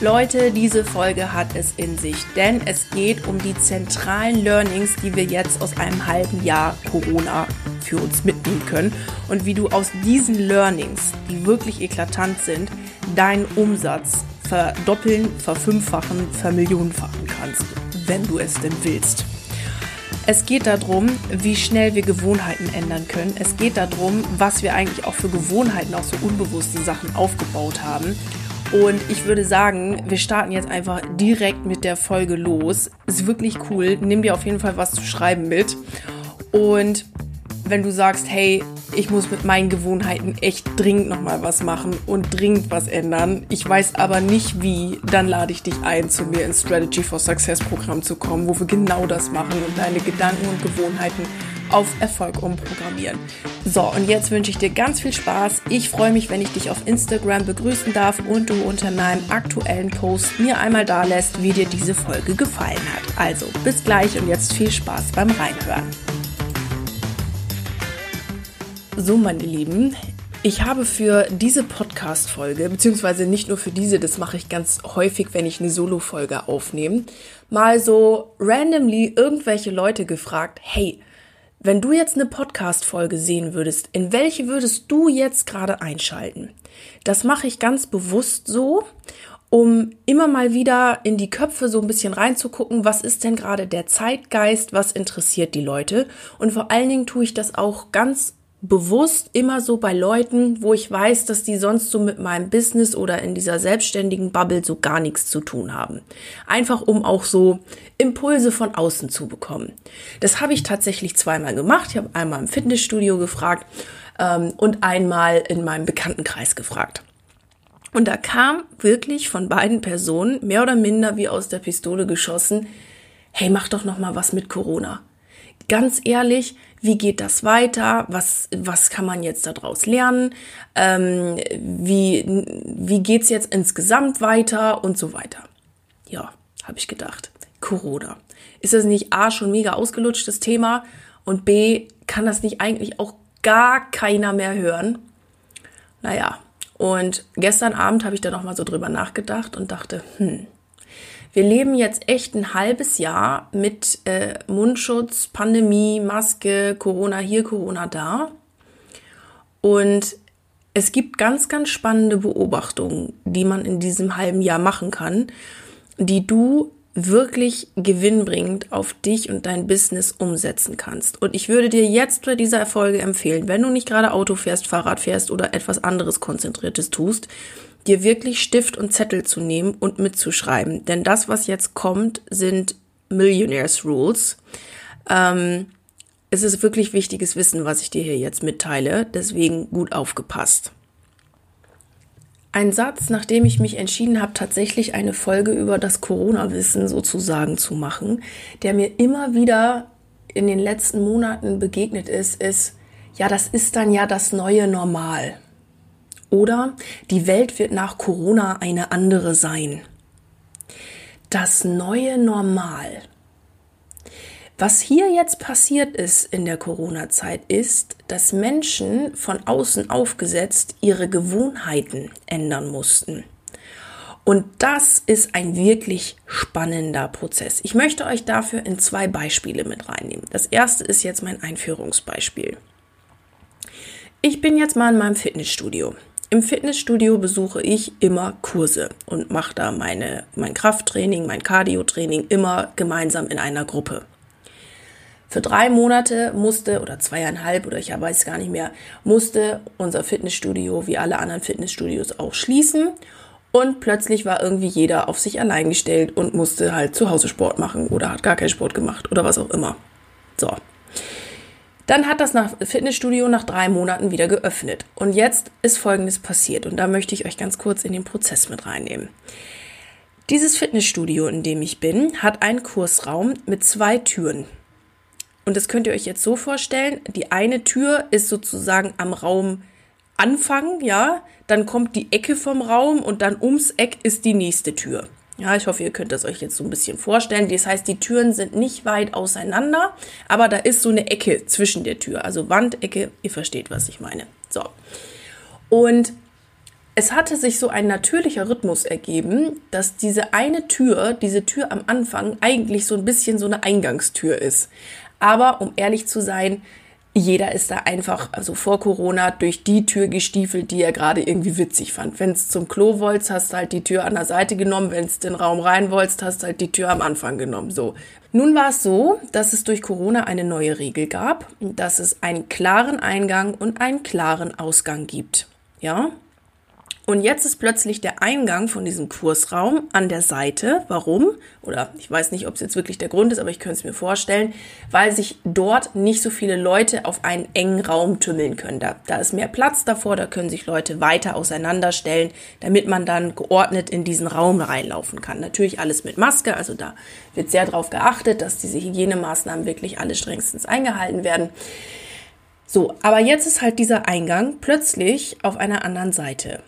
Leute, diese Folge hat es in sich, denn es geht um die zentralen Learnings, die wir jetzt aus einem halben Jahr Corona für uns mitnehmen können und wie du aus diesen Learnings, die wirklich eklatant sind, deinen Umsatz verdoppeln, verfünffachen, vermillionenfachen kannst, wenn du es denn willst. Es geht darum, wie schnell wir Gewohnheiten ändern können. Es geht darum, was wir eigentlich auch für Gewohnheiten, auch so unbewusste Sachen aufgebaut haben und ich würde sagen, wir starten jetzt einfach direkt mit der Folge los. Ist wirklich cool. Nimm dir auf jeden Fall was zu schreiben mit. Und wenn du sagst, hey, ich muss mit meinen Gewohnheiten echt dringend nochmal was machen und dringend was ändern. Ich weiß aber nicht wie, dann lade ich dich ein, zu mir ins Strategy for Success Programm zu kommen, wo wir genau das machen und deine Gedanken und Gewohnheiten auf Erfolg umprogrammieren. So, und jetzt wünsche ich dir ganz viel Spaß. Ich freue mich, wenn ich dich auf Instagram begrüßen darf und du unter meinem aktuellen Post mir einmal da lässt, wie dir diese Folge gefallen hat. Also, bis gleich und jetzt viel Spaß beim Reinhören. So, meine Lieben, ich habe für diese Podcast-Folge, beziehungsweise nicht nur für diese, das mache ich ganz häufig, wenn ich eine Solo-Folge aufnehme, mal so randomly irgendwelche Leute gefragt, hey, wenn du jetzt eine Podcast-Folge sehen würdest, in welche würdest du jetzt gerade einschalten? Das mache ich ganz bewusst so, um immer mal wieder in die Köpfe so ein bisschen reinzugucken, was ist denn gerade der Zeitgeist, was interessiert die Leute. Und vor allen Dingen tue ich das auch ganz bewusst immer so bei Leuten, wo ich weiß, dass die sonst so mit meinem Business oder in dieser selbstständigen Bubble so gar nichts zu tun haben. Einfach um auch so Impulse von außen zu bekommen. Das habe ich tatsächlich zweimal gemacht. Ich habe einmal im Fitnessstudio gefragt ähm, und einmal in meinem Bekanntenkreis gefragt. Und da kam wirklich von beiden Personen mehr oder minder wie aus der Pistole geschossen, hey, mach doch noch mal was mit Corona ganz ehrlich, wie geht das weiter? Was, was kann man jetzt daraus lernen? Ähm, wie, wie geht's jetzt insgesamt weiter und so weiter? Ja, habe ich gedacht. Corona. Ist das nicht A schon mega ausgelutschtes Thema und B kann das nicht eigentlich auch gar keiner mehr hören? Naja, und gestern Abend habe ich da nochmal so drüber nachgedacht und dachte, hm, wir leben jetzt echt ein halbes Jahr mit äh, Mundschutz, Pandemie, Maske, Corona hier, Corona da. Und es gibt ganz, ganz spannende Beobachtungen, die man in diesem halben Jahr machen kann, die du wirklich gewinnbringend auf dich und dein Business umsetzen kannst. Und ich würde dir jetzt bei dieser Erfolge empfehlen, wenn du nicht gerade Auto fährst, Fahrrad fährst oder etwas anderes Konzentriertes tust, dir wirklich Stift und Zettel zu nehmen und mitzuschreiben. Denn das, was jetzt kommt, sind Millionaires Rules. Ähm, es ist wirklich wichtiges Wissen, was ich dir hier jetzt mitteile. Deswegen gut aufgepasst. Ein Satz, nachdem ich mich entschieden habe, tatsächlich eine Folge über das Corona-Wissen sozusagen zu machen, der mir immer wieder in den letzten Monaten begegnet ist, ist, ja, das ist dann ja das neue Normal. Oder die Welt wird nach Corona eine andere sein. Das neue Normal. Was hier jetzt passiert ist in der Corona-Zeit ist, dass Menschen von außen aufgesetzt ihre Gewohnheiten ändern mussten. Und das ist ein wirklich spannender Prozess. Ich möchte euch dafür in zwei Beispiele mit reinnehmen. Das erste ist jetzt mein Einführungsbeispiel. Ich bin jetzt mal in meinem Fitnessstudio. Im Fitnessstudio besuche ich immer Kurse und mache da meine, mein Krafttraining, mein Cardio-Training immer gemeinsam in einer Gruppe. Für drei Monate musste, oder zweieinhalb, oder ich weiß gar nicht mehr, musste unser Fitnessstudio wie alle anderen Fitnessstudios auch schließen. Und plötzlich war irgendwie jeder auf sich allein gestellt und musste halt zu Hause Sport machen oder hat gar keinen Sport gemacht oder was auch immer. So, dann hat das nach Fitnessstudio nach drei Monaten wieder geöffnet. Und jetzt ist Folgendes passiert. Und da möchte ich euch ganz kurz in den Prozess mit reinnehmen. Dieses Fitnessstudio, in dem ich bin, hat einen Kursraum mit zwei Türen. Und das könnt ihr euch jetzt so vorstellen. Die eine Tür ist sozusagen am Raum Anfang, ja, dann kommt die Ecke vom Raum und dann ums Eck ist die nächste Tür. Ja, ich hoffe, ihr könnt das euch jetzt so ein bisschen vorstellen. Das heißt, die Türen sind nicht weit auseinander, aber da ist so eine Ecke zwischen der Tür. Also Wandecke, ihr versteht, was ich meine. So. Und es hatte sich so ein natürlicher Rhythmus ergeben, dass diese eine Tür, diese Tür am Anfang eigentlich so ein bisschen so eine Eingangstür ist. Aber um ehrlich zu sein, jeder ist da einfach, also vor Corona, durch die Tür gestiefelt, die er gerade irgendwie witzig fand. Wenn es zum Klo wolltest, hast du halt die Tür an der Seite genommen. Wenn es den Raum rein wolltest, hast du halt die Tür am Anfang genommen. So. Nun war es so, dass es durch Corona eine neue Regel gab, dass es einen klaren Eingang und einen klaren Ausgang gibt. Ja, und jetzt ist plötzlich der Eingang von diesem Kursraum an der Seite. Warum? Oder ich weiß nicht, ob es jetzt wirklich der Grund ist, aber ich könnte es mir vorstellen, weil sich dort nicht so viele Leute auf einen engen Raum tümmeln können. Da, da ist mehr Platz davor, da können sich Leute weiter auseinanderstellen, damit man dann geordnet in diesen Raum reinlaufen kann. Natürlich alles mit Maske, also da wird sehr darauf geachtet, dass diese Hygienemaßnahmen wirklich alle strengstens eingehalten werden. So, aber jetzt ist halt dieser Eingang plötzlich auf einer anderen Seite.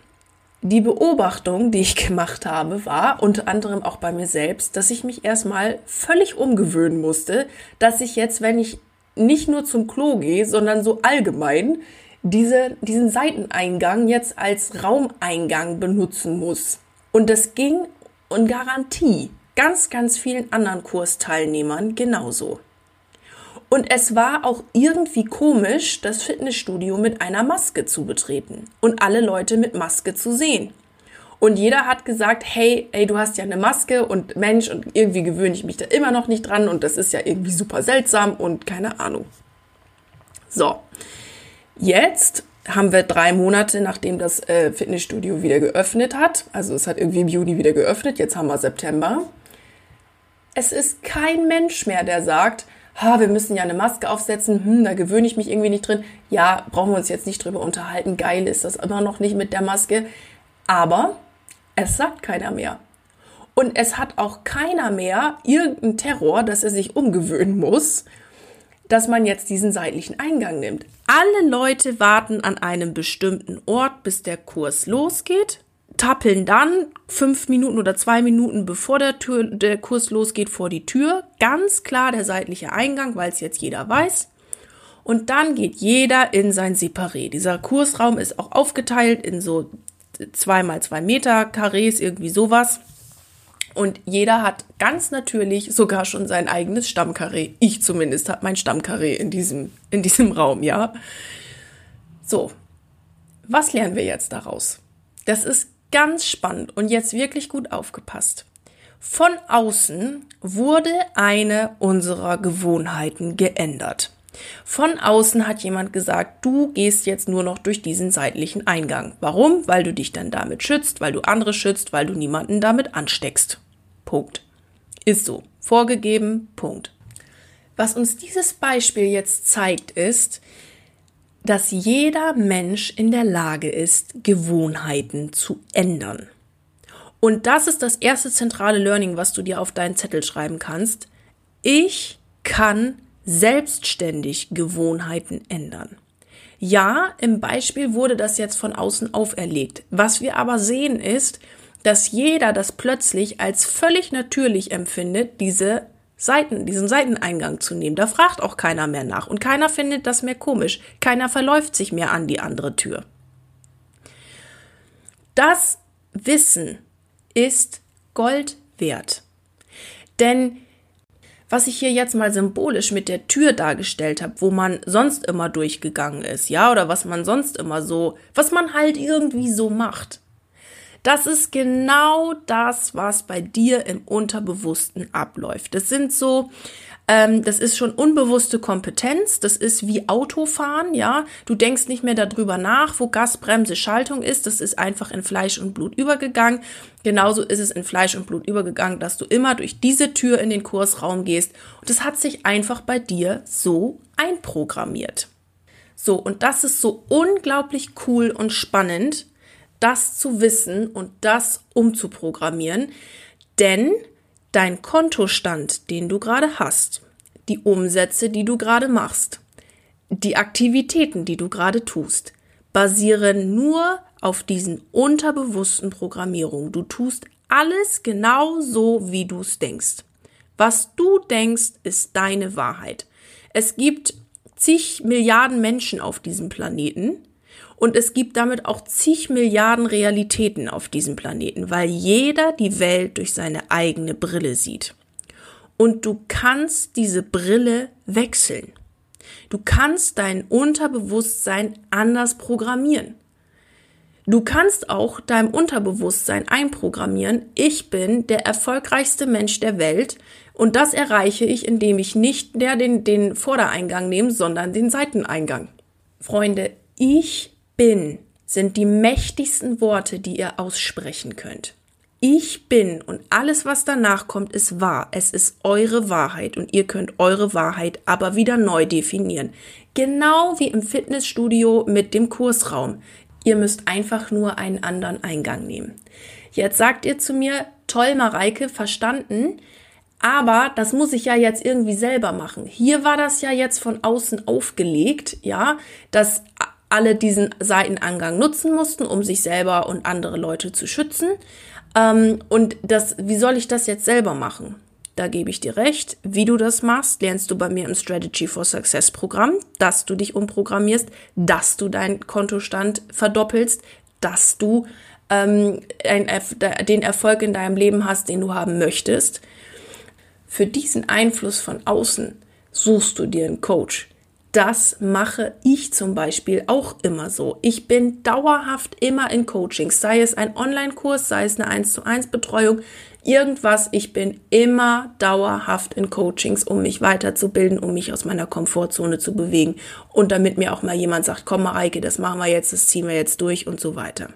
Die Beobachtung, die ich gemacht habe, war unter anderem auch bei mir selbst, dass ich mich erstmal völlig umgewöhnen musste, dass ich jetzt, wenn ich nicht nur zum Klo gehe, sondern so allgemein diese, diesen Seiteneingang jetzt als Raumeingang benutzen muss. Und das ging und Garantie ganz, ganz vielen anderen Kursteilnehmern genauso. Und es war auch irgendwie komisch, das Fitnessstudio mit einer Maske zu betreten und alle Leute mit Maske zu sehen. Und jeder hat gesagt, hey, ey, du hast ja eine Maske und Mensch, und irgendwie gewöhne ich mich da immer noch nicht dran und das ist ja irgendwie super seltsam und keine Ahnung. So, jetzt haben wir drei Monate, nachdem das äh, Fitnessstudio wieder geöffnet hat. Also es hat irgendwie im Juni wieder geöffnet, jetzt haben wir September. Es ist kein Mensch mehr, der sagt, ha, wir müssen ja eine Maske aufsetzen, hm, da gewöhne ich mich irgendwie nicht drin. Ja, brauchen wir uns jetzt nicht drüber unterhalten. Geil ist das immer noch nicht mit der Maske. Aber es sagt keiner mehr. Und es hat auch keiner mehr irgendeinen Terror, dass er sich umgewöhnen muss, dass man jetzt diesen seitlichen Eingang nimmt. Alle Leute warten an einem bestimmten Ort, bis der Kurs losgeht tappeln dann fünf Minuten oder zwei Minuten bevor der, Tür, der Kurs losgeht vor die Tür. Ganz klar der seitliche Eingang, weil es jetzt jeder weiß. Und dann geht jeder in sein Separé. Dieser Kursraum ist auch aufgeteilt in so zwei mal zwei Meter Karrees, irgendwie sowas. Und jeder hat ganz natürlich sogar schon sein eigenes Stammkarree. Ich zumindest habe mein Stammkarree in diesem, in diesem Raum, ja. So. Was lernen wir jetzt daraus? Das ist ganz spannend und jetzt wirklich gut aufgepasst. Von außen wurde eine unserer Gewohnheiten geändert. Von außen hat jemand gesagt, du gehst jetzt nur noch durch diesen seitlichen Eingang. Warum? Weil du dich dann damit schützt, weil du andere schützt, weil du niemanden damit ansteckst. Punkt. Ist so. Vorgegeben. Punkt. Was uns dieses Beispiel jetzt zeigt, ist, dass jeder Mensch in der Lage ist, Gewohnheiten zu ändern. Und das ist das erste zentrale Learning, was du dir auf deinen Zettel schreiben kannst. Ich kann selbstständig Gewohnheiten ändern. Ja, im Beispiel wurde das jetzt von außen auferlegt. Was wir aber sehen ist, dass jeder das plötzlich als völlig natürlich empfindet, diese Seiten, diesen Seiteneingang zu nehmen. Da fragt auch keiner mehr nach und keiner findet das mehr komisch. Keiner verläuft sich mehr an die andere Tür. Das Wissen ist Gold wert. Denn was ich hier jetzt mal symbolisch mit der Tür dargestellt habe, wo man sonst immer durchgegangen ist, ja, oder was man sonst immer so, was man halt irgendwie so macht. Das ist genau das, was bei dir im Unterbewussten abläuft. Das sind so, ähm, das ist schon unbewusste Kompetenz. Das ist wie Autofahren, ja. Du denkst nicht mehr darüber nach, wo Gas, Bremse, Schaltung ist. Das ist einfach in Fleisch und Blut übergegangen. Genauso ist es in Fleisch und Blut übergegangen, dass du immer durch diese Tür in den Kursraum gehst. Und das hat sich einfach bei dir so einprogrammiert. So, und das ist so unglaublich cool und spannend, das zu wissen und das umzuprogrammieren, denn dein Kontostand, den du gerade hast, die Umsätze, die du gerade machst, die Aktivitäten, die du gerade tust, basieren nur auf diesen unterbewussten Programmierungen. Du tust alles genau so, wie du es denkst. Was du denkst, ist deine Wahrheit. Es gibt zig Milliarden Menschen auf diesem Planeten und es gibt damit auch zig Milliarden Realitäten auf diesem Planeten, weil jeder die Welt durch seine eigene Brille sieht. Und du kannst diese Brille wechseln. Du kannst dein Unterbewusstsein anders programmieren. Du kannst auch deinem Unterbewusstsein einprogrammieren, ich bin der erfolgreichste Mensch der Welt und das erreiche ich, indem ich nicht der den, den Vordereingang nehme, sondern den Seiteneingang. Freunde, ich bin sind die mächtigsten Worte, die ihr aussprechen könnt. Ich bin und alles, was danach kommt, ist wahr. Es ist eure Wahrheit und ihr könnt eure Wahrheit aber wieder neu definieren. Genau wie im Fitnessstudio mit dem Kursraum. Ihr müsst einfach nur einen anderen Eingang nehmen. Jetzt sagt ihr zu mir, toll, Mareike, verstanden. Aber das muss ich ja jetzt irgendwie selber machen. Hier war das ja jetzt von außen aufgelegt, ja, dass alle diesen Seitenangang nutzen mussten, um sich selber und andere Leute zu schützen. Ähm, und das, wie soll ich das jetzt selber machen? Da gebe ich dir recht. Wie du das machst, lernst du bei mir im Strategy for Success Programm, dass du dich umprogrammierst, dass du deinen Kontostand verdoppelst, dass du ähm, ein, den Erfolg in deinem Leben hast, den du haben möchtest. Für diesen Einfluss von außen suchst du dir einen Coach. Das mache ich zum Beispiel auch immer so. Ich bin dauerhaft immer in Coachings, sei es ein Online-Kurs, sei es eine 1 zu 1 Betreuung irgendwas. Ich bin immer dauerhaft in Coachings, um mich weiterzubilden, um mich aus meiner Komfortzone zu bewegen und damit mir auch mal jemand sagt, komm Mareike, das machen wir jetzt, das ziehen wir jetzt durch und so weiter.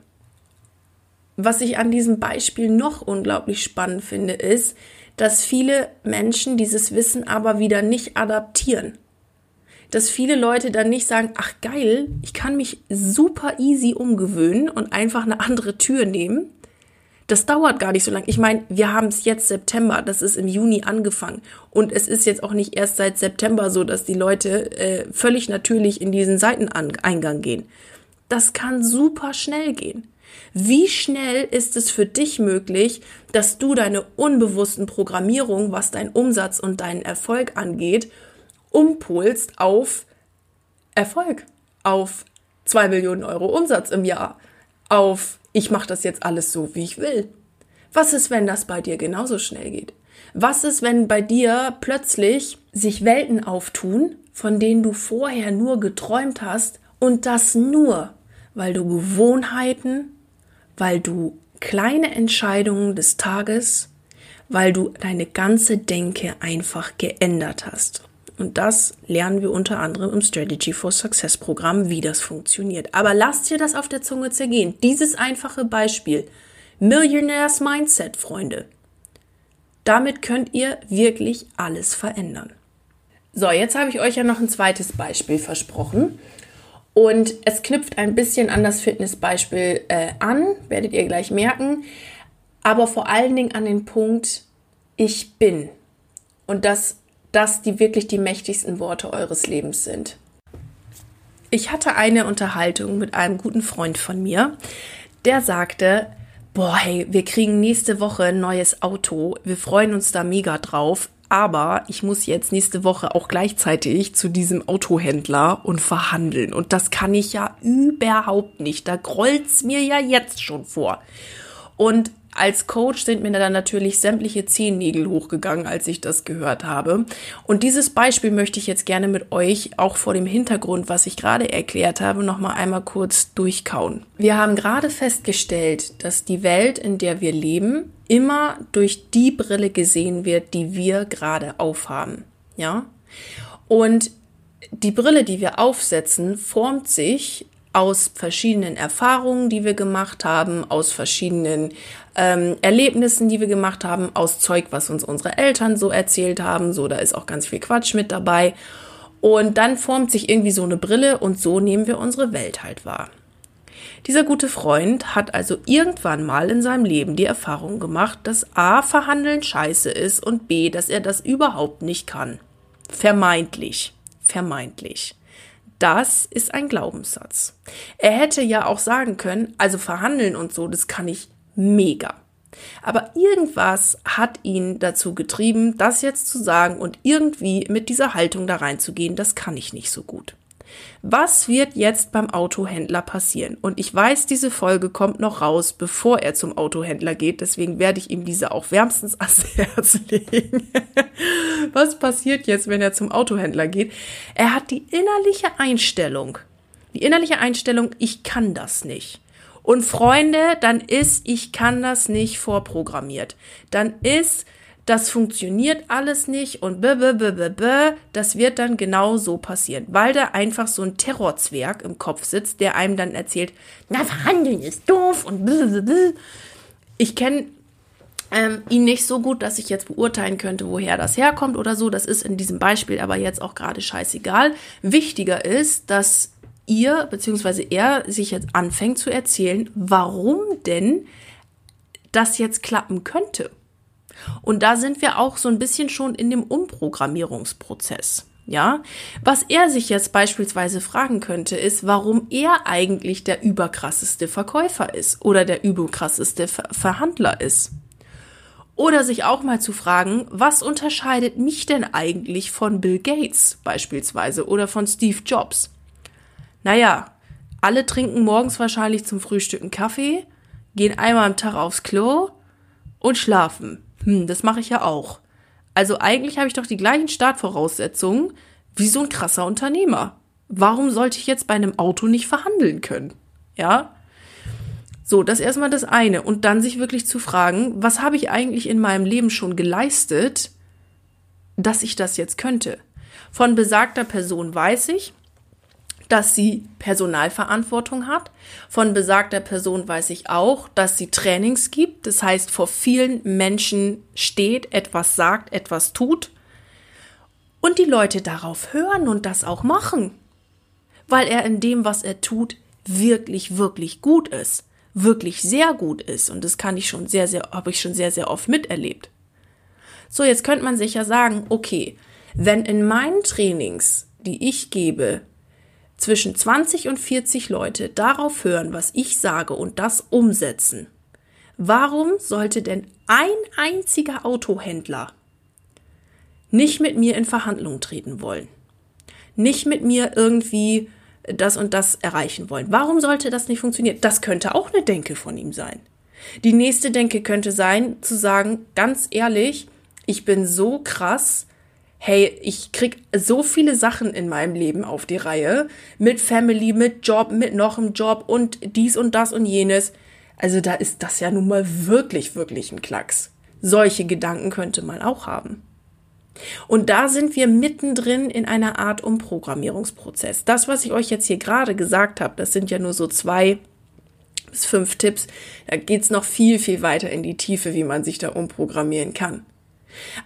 Was ich an diesem Beispiel noch unglaublich spannend finde, ist, dass viele Menschen dieses Wissen aber wieder nicht adaptieren. Dass viele Leute dann nicht sagen, ach geil, ich kann mich super easy umgewöhnen und einfach eine andere Tür nehmen, das dauert gar nicht so lange. Ich meine, wir haben es jetzt September, das ist im Juni angefangen. Und es ist jetzt auch nicht erst seit September so, dass die Leute äh, völlig natürlich in diesen Seiteneingang gehen. Das kann super schnell gehen. Wie schnell ist es für dich möglich, dass du deine unbewussten Programmierungen, was dein Umsatz und deinen Erfolg angeht, umpolst auf Erfolg, auf zwei Millionen Euro Umsatz im Jahr, auf ich mache das jetzt alles so, wie ich will. Was ist, wenn das bei dir genauso schnell geht? Was ist, wenn bei dir plötzlich sich Welten auftun, von denen du vorher nur geträumt hast und das nur, weil du Gewohnheiten, weil du kleine Entscheidungen des Tages, weil du deine ganze Denke einfach geändert hast. Und das lernen wir unter anderem im Strategy for Success Programm, wie das funktioniert. Aber lasst dir das auf der Zunge zergehen. Dieses einfache Beispiel. Millionaires Mindset, Freunde. Damit könnt ihr wirklich alles verändern. So, jetzt habe ich euch ja noch ein zweites Beispiel versprochen. Und es knüpft ein bisschen an das Fitnessbeispiel äh, an, werdet ihr gleich merken. Aber vor allen Dingen an den Punkt, ich bin. Und das dass die wirklich die mächtigsten Worte eures Lebens sind. Ich hatte eine Unterhaltung mit einem guten Freund von mir, der sagte, boah, hey, wir kriegen nächste Woche ein neues Auto, wir freuen uns da mega drauf, aber ich muss jetzt nächste Woche auch gleichzeitig zu diesem Autohändler und verhandeln. Und das kann ich ja überhaupt nicht. Da grollt's mir ja jetzt schon vor. Und als Coach sind mir dann natürlich sämtliche Zehennägel hochgegangen, als ich das gehört habe. Und dieses Beispiel möchte ich jetzt gerne mit euch auch vor dem Hintergrund, was ich gerade erklärt habe, nochmal einmal kurz durchkauen. Wir haben gerade festgestellt, dass die Welt, in der wir leben, immer durch die Brille gesehen wird, die wir gerade aufhaben. Ja? Und die Brille, die wir aufsetzen, formt sich aus verschiedenen Erfahrungen, die wir gemacht haben, aus verschiedenen ähm, Erlebnissen, die wir gemacht haben, aus Zeug, was uns unsere Eltern so erzählt haben. So, da ist auch ganz viel Quatsch mit dabei. Und dann formt sich irgendwie so eine Brille und so nehmen wir unsere Welt halt wahr. Dieser gute Freund hat also irgendwann mal in seinem Leben die Erfahrung gemacht, dass A, verhandeln scheiße ist und B, dass er das überhaupt nicht kann. Vermeintlich. Vermeintlich. Das ist ein Glaubenssatz. Er hätte ja auch sagen können, also verhandeln und so, das kann ich mega. Aber irgendwas hat ihn dazu getrieben, das jetzt zu sagen und irgendwie mit dieser Haltung da reinzugehen, das kann ich nicht so gut. Was wird jetzt beim Autohändler passieren? Und ich weiß, diese Folge kommt noch raus, bevor er zum Autohändler geht. Deswegen werde ich ihm diese auch wärmstens ans Herz legen. Was passiert jetzt, wenn er zum Autohändler geht? Er hat die innerliche Einstellung, die innerliche Einstellung, ich kann das nicht. Und Freunde, dann ist, ich kann das nicht vorprogrammiert. Dann ist, das funktioniert alles nicht und b -b -b -b -b, das wird dann genau so passieren, weil da einfach so ein Terrorzwerg im Kopf sitzt, der einem dann erzählt, na, verhandeln ist doof und b -b -b. Ich kenne ähm, ihn nicht so gut, dass ich jetzt beurteilen könnte, woher das herkommt oder so. Das ist in diesem Beispiel aber jetzt auch gerade scheißegal. Wichtiger ist, dass ihr bzw. er sich jetzt anfängt zu erzählen, warum denn das jetzt klappen könnte. Und da sind wir auch so ein bisschen schon in dem Umprogrammierungsprozess. Ja, was er sich jetzt beispielsweise fragen könnte, ist, warum er eigentlich der überkrasseste Verkäufer ist oder der überkrasseste Ver Verhandler ist. Oder sich auch mal zu fragen, was unterscheidet mich denn eigentlich von Bill Gates beispielsweise oder von Steve Jobs? Naja, alle trinken morgens wahrscheinlich zum Frühstück einen Kaffee, gehen einmal am Tag aufs Klo und schlafen. Hm, das mache ich ja auch. Also eigentlich habe ich doch die gleichen Startvoraussetzungen wie so ein krasser Unternehmer. Warum sollte ich jetzt bei einem Auto nicht verhandeln können? Ja? So, das erstmal das eine. Und dann sich wirklich zu fragen, was habe ich eigentlich in meinem Leben schon geleistet, dass ich das jetzt könnte? Von besagter Person weiß ich, dass sie Personalverantwortung hat. Von besagter Person weiß ich auch, dass sie Trainings gibt. Das heißt, vor vielen Menschen steht, etwas sagt, etwas tut. Und die Leute darauf hören und das auch machen. Weil er in dem, was er tut, wirklich, wirklich gut ist. Wirklich sehr gut ist. Und das kann ich schon sehr, sehr, habe ich schon sehr, sehr oft miterlebt. So, jetzt könnte man sich ja sagen, okay, wenn in meinen Trainings, die ich gebe, zwischen 20 und 40 Leute darauf hören, was ich sage und das umsetzen, warum sollte denn ein einziger Autohändler nicht mit mir in Verhandlungen treten wollen? Nicht mit mir irgendwie das und das erreichen wollen. Warum sollte das nicht funktionieren? Das könnte auch eine Denke von ihm sein. Die nächste Denke könnte sein, zu sagen, ganz ehrlich, ich bin so krass, hey, ich krieg so viele Sachen in meinem Leben auf die Reihe. Mit Family, mit Job, mit noch einem Job und dies und das und jenes. Also da ist das ja nun mal wirklich, wirklich ein Klacks. Solche Gedanken könnte man auch haben. Und da sind wir mittendrin in einer Art Umprogrammierungsprozess. Das, was ich euch jetzt hier gerade gesagt habe, das sind ja nur so zwei bis fünf Tipps. Da geht's noch viel, viel weiter in die Tiefe, wie man sich da umprogrammieren kann.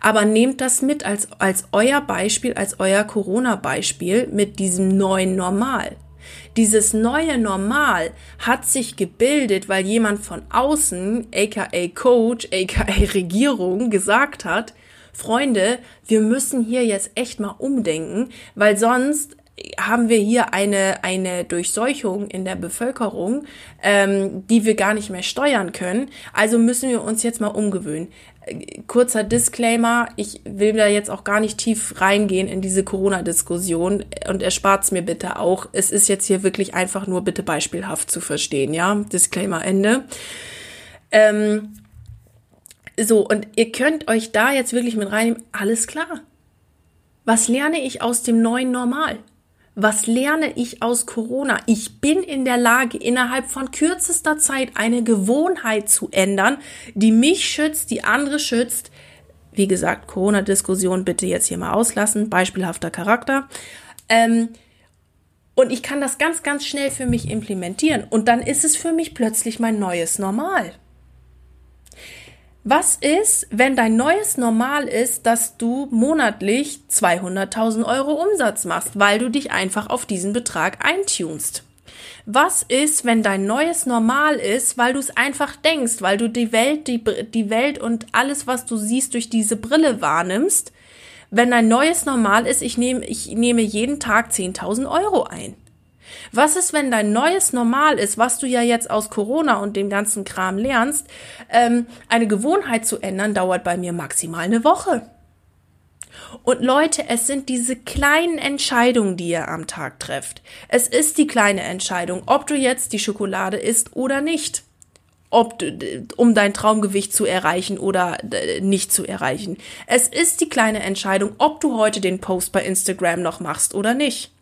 Aber nehmt das mit als, als euer Beispiel, als euer Corona-Beispiel mit diesem neuen Normal. Dieses neue Normal hat sich gebildet, weil jemand von außen, aka Coach, aka Regierung, gesagt hat, Freunde, wir müssen hier jetzt echt mal umdenken, weil sonst haben wir hier eine, eine Durchseuchung in der Bevölkerung, ähm, die wir gar nicht mehr steuern können. Also müssen wir uns jetzt mal umgewöhnen kurzer Disclaimer, ich will da jetzt auch gar nicht tief reingehen in diese Corona-Diskussion und erspart es mir bitte auch. Es ist jetzt hier wirklich einfach nur bitte beispielhaft zu verstehen, ja? Disclaimer Ende. Ähm, so, und ihr könnt euch da jetzt wirklich mit reinnehmen, alles klar. Was lerne ich aus dem neuen Normal? Was lerne ich aus Corona? Ich bin in der Lage, innerhalb von kürzester Zeit eine Gewohnheit zu ändern, die mich schützt, die andere schützt. Wie gesagt, Corona-Diskussion bitte jetzt hier mal auslassen. Beispielhafter Charakter. Ähm, und ich kann das ganz, ganz schnell für mich implementieren. Und dann ist es für mich plötzlich mein neues Normal. Was ist, wenn dein neues Normal ist, dass du monatlich 200.000 Euro Umsatz machst, weil du dich einfach auf diesen Betrag eintunst? Was ist, wenn dein neues Normal ist, weil du es einfach denkst, weil du die Welt, die, die Welt und alles, was du siehst, durch diese Brille wahrnimmst, wenn dein neues Normal ist, ich nehme, ich nehme jeden Tag 10.000 Euro ein? Was ist, wenn dein neues Normal ist, was du ja jetzt aus Corona und dem ganzen Kram lernst, ähm, eine Gewohnheit zu ändern, dauert bei mir maximal eine Woche. Und Leute, es sind diese kleinen Entscheidungen, die ihr am Tag trefft. Es ist die kleine Entscheidung, ob du jetzt die Schokolade isst oder nicht. Ob du, um dein Traumgewicht zu erreichen oder äh, nicht zu erreichen. Es ist die kleine Entscheidung, ob du heute den Post bei Instagram noch machst oder nicht.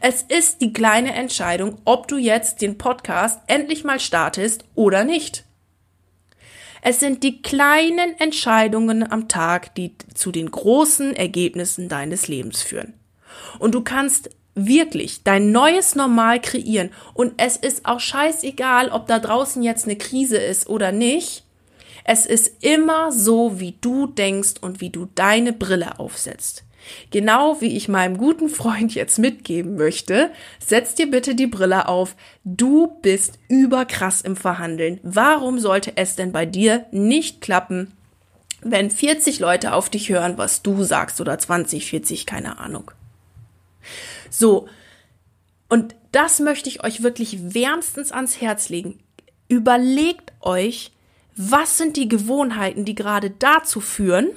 Es ist die kleine Entscheidung, ob du jetzt den Podcast endlich mal startest oder nicht. Es sind die kleinen Entscheidungen am Tag, die zu den großen Ergebnissen deines Lebens führen. Und du kannst wirklich dein neues Normal kreieren. Und es ist auch scheißegal, ob da draußen jetzt eine Krise ist oder nicht. Es ist immer so, wie du denkst und wie du deine Brille aufsetzt. Genau wie ich meinem guten Freund jetzt mitgeben möchte, setz dir bitte die Brille auf. Du bist überkrass im Verhandeln. Warum sollte es denn bei dir nicht klappen, wenn 40 Leute auf dich hören, was du sagst oder 20, 40, keine Ahnung. So. Und das möchte ich euch wirklich wärmstens ans Herz legen. Überlegt euch, was sind die Gewohnheiten, die gerade dazu führen,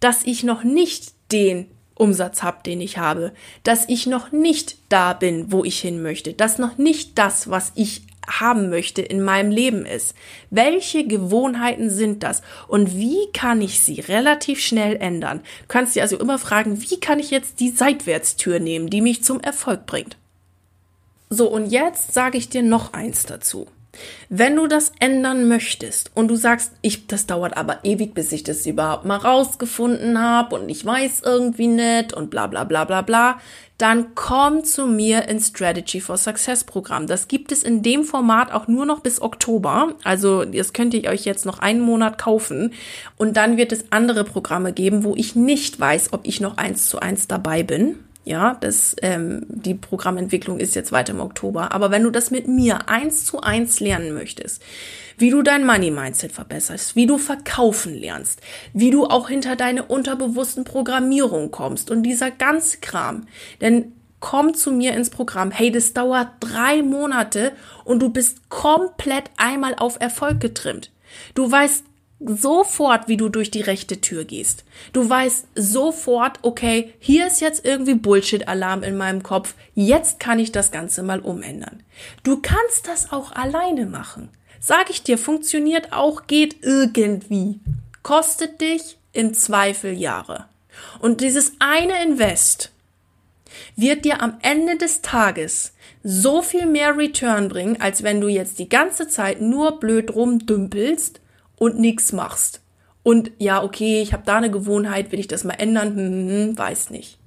dass ich noch nicht den Umsatz habe, den ich habe, dass ich noch nicht da bin, wo ich hin möchte, dass noch nicht das, was ich haben möchte in meinem Leben ist. Welche Gewohnheiten sind das und wie kann ich sie relativ schnell ändern? Du kannst dir also immer fragen, wie kann ich jetzt die Seitwärtstür nehmen, die mich zum Erfolg bringt? So, und jetzt sage ich dir noch eins dazu. Wenn du das ändern möchtest und du sagst, ich, das dauert aber ewig, bis ich das überhaupt mal rausgefunden habe und ich weiß irgendwie nicht und bla bla bla bla bla, dann komm zu mir ins Strategy for Success Programm. Das gibt es in dem Format auch nur noch bis Oktober. Also das könnt ihr euch jetzt noch einen Monat kaufen und dann wird es andere Programme geben, wo ich nicht weiß, ob ich noch eins zu eins dabei bin. Ja, das, ähm, die Programmentwicklung ist jetzt weiter im Oktober. Aber wenn du das mit mir eins zu eins lernen möchtest, wie du dein Money Mindset verbesserst, wie du verkaufen lernst, wie du auch hinter deine unterbewussten Programmierung kommst und dieser ganze Kram, denn komm zu mir ins Programm. Hey, das dauert drei Monate und du bist komplett einmal auf Erfolg getrimmt. Du weißt sofort, wie du durch die rechte Tür gehst. Du weißt sofort, okay, hier ist jetzt irgendwie Bullshit-Alarm in meinem Kopf. Jetzt kann ich das Ganze mal umändern. Du kannst das auch alleine machen. Sag ich dir, funktioniert auch, geht irgendwie. Kostet dich im Zweifel Jahre. Und dieses eine Invest wird dir am Ende des Tages so viel mehr Return bringen, als wenn du jetzt die ganze Zeit nur blöd rumdümpelst und nichts machst. Und ja, okay, ich habe da eine Gewohnheit, will ich das mal ändern? Hm, hm, hm, weiß nicht.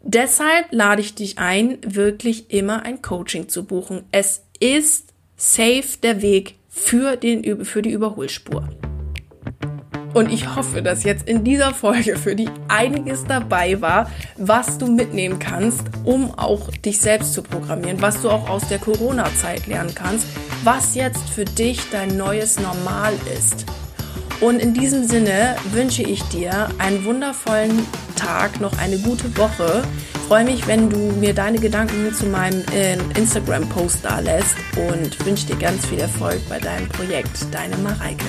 Deshalb lade ich dich ein, wirklich immer ein Coaching zu buchen. Es ist safe der Weg für, den, für die Überholspur. Und ich hoffe, dass jetzt in dieser Folge für dich einiges dabei war, was du mitnehmen kannst, um auch dich selbst zu programmieren, was du auch aus der Corona-Zeit lernen kannst, was jetzt für dich dein neues Normal ist. Und in diesem Sinne wünsche ich dir einen wundervollen Tag, noch eine gute Woche. Freue mich, wenn du mir deine Gedanken zu meinem äh, Instagram-Post da lässt und wünsche dir ganz viel Erfolg bei deinem Projekt. Deine Mareike.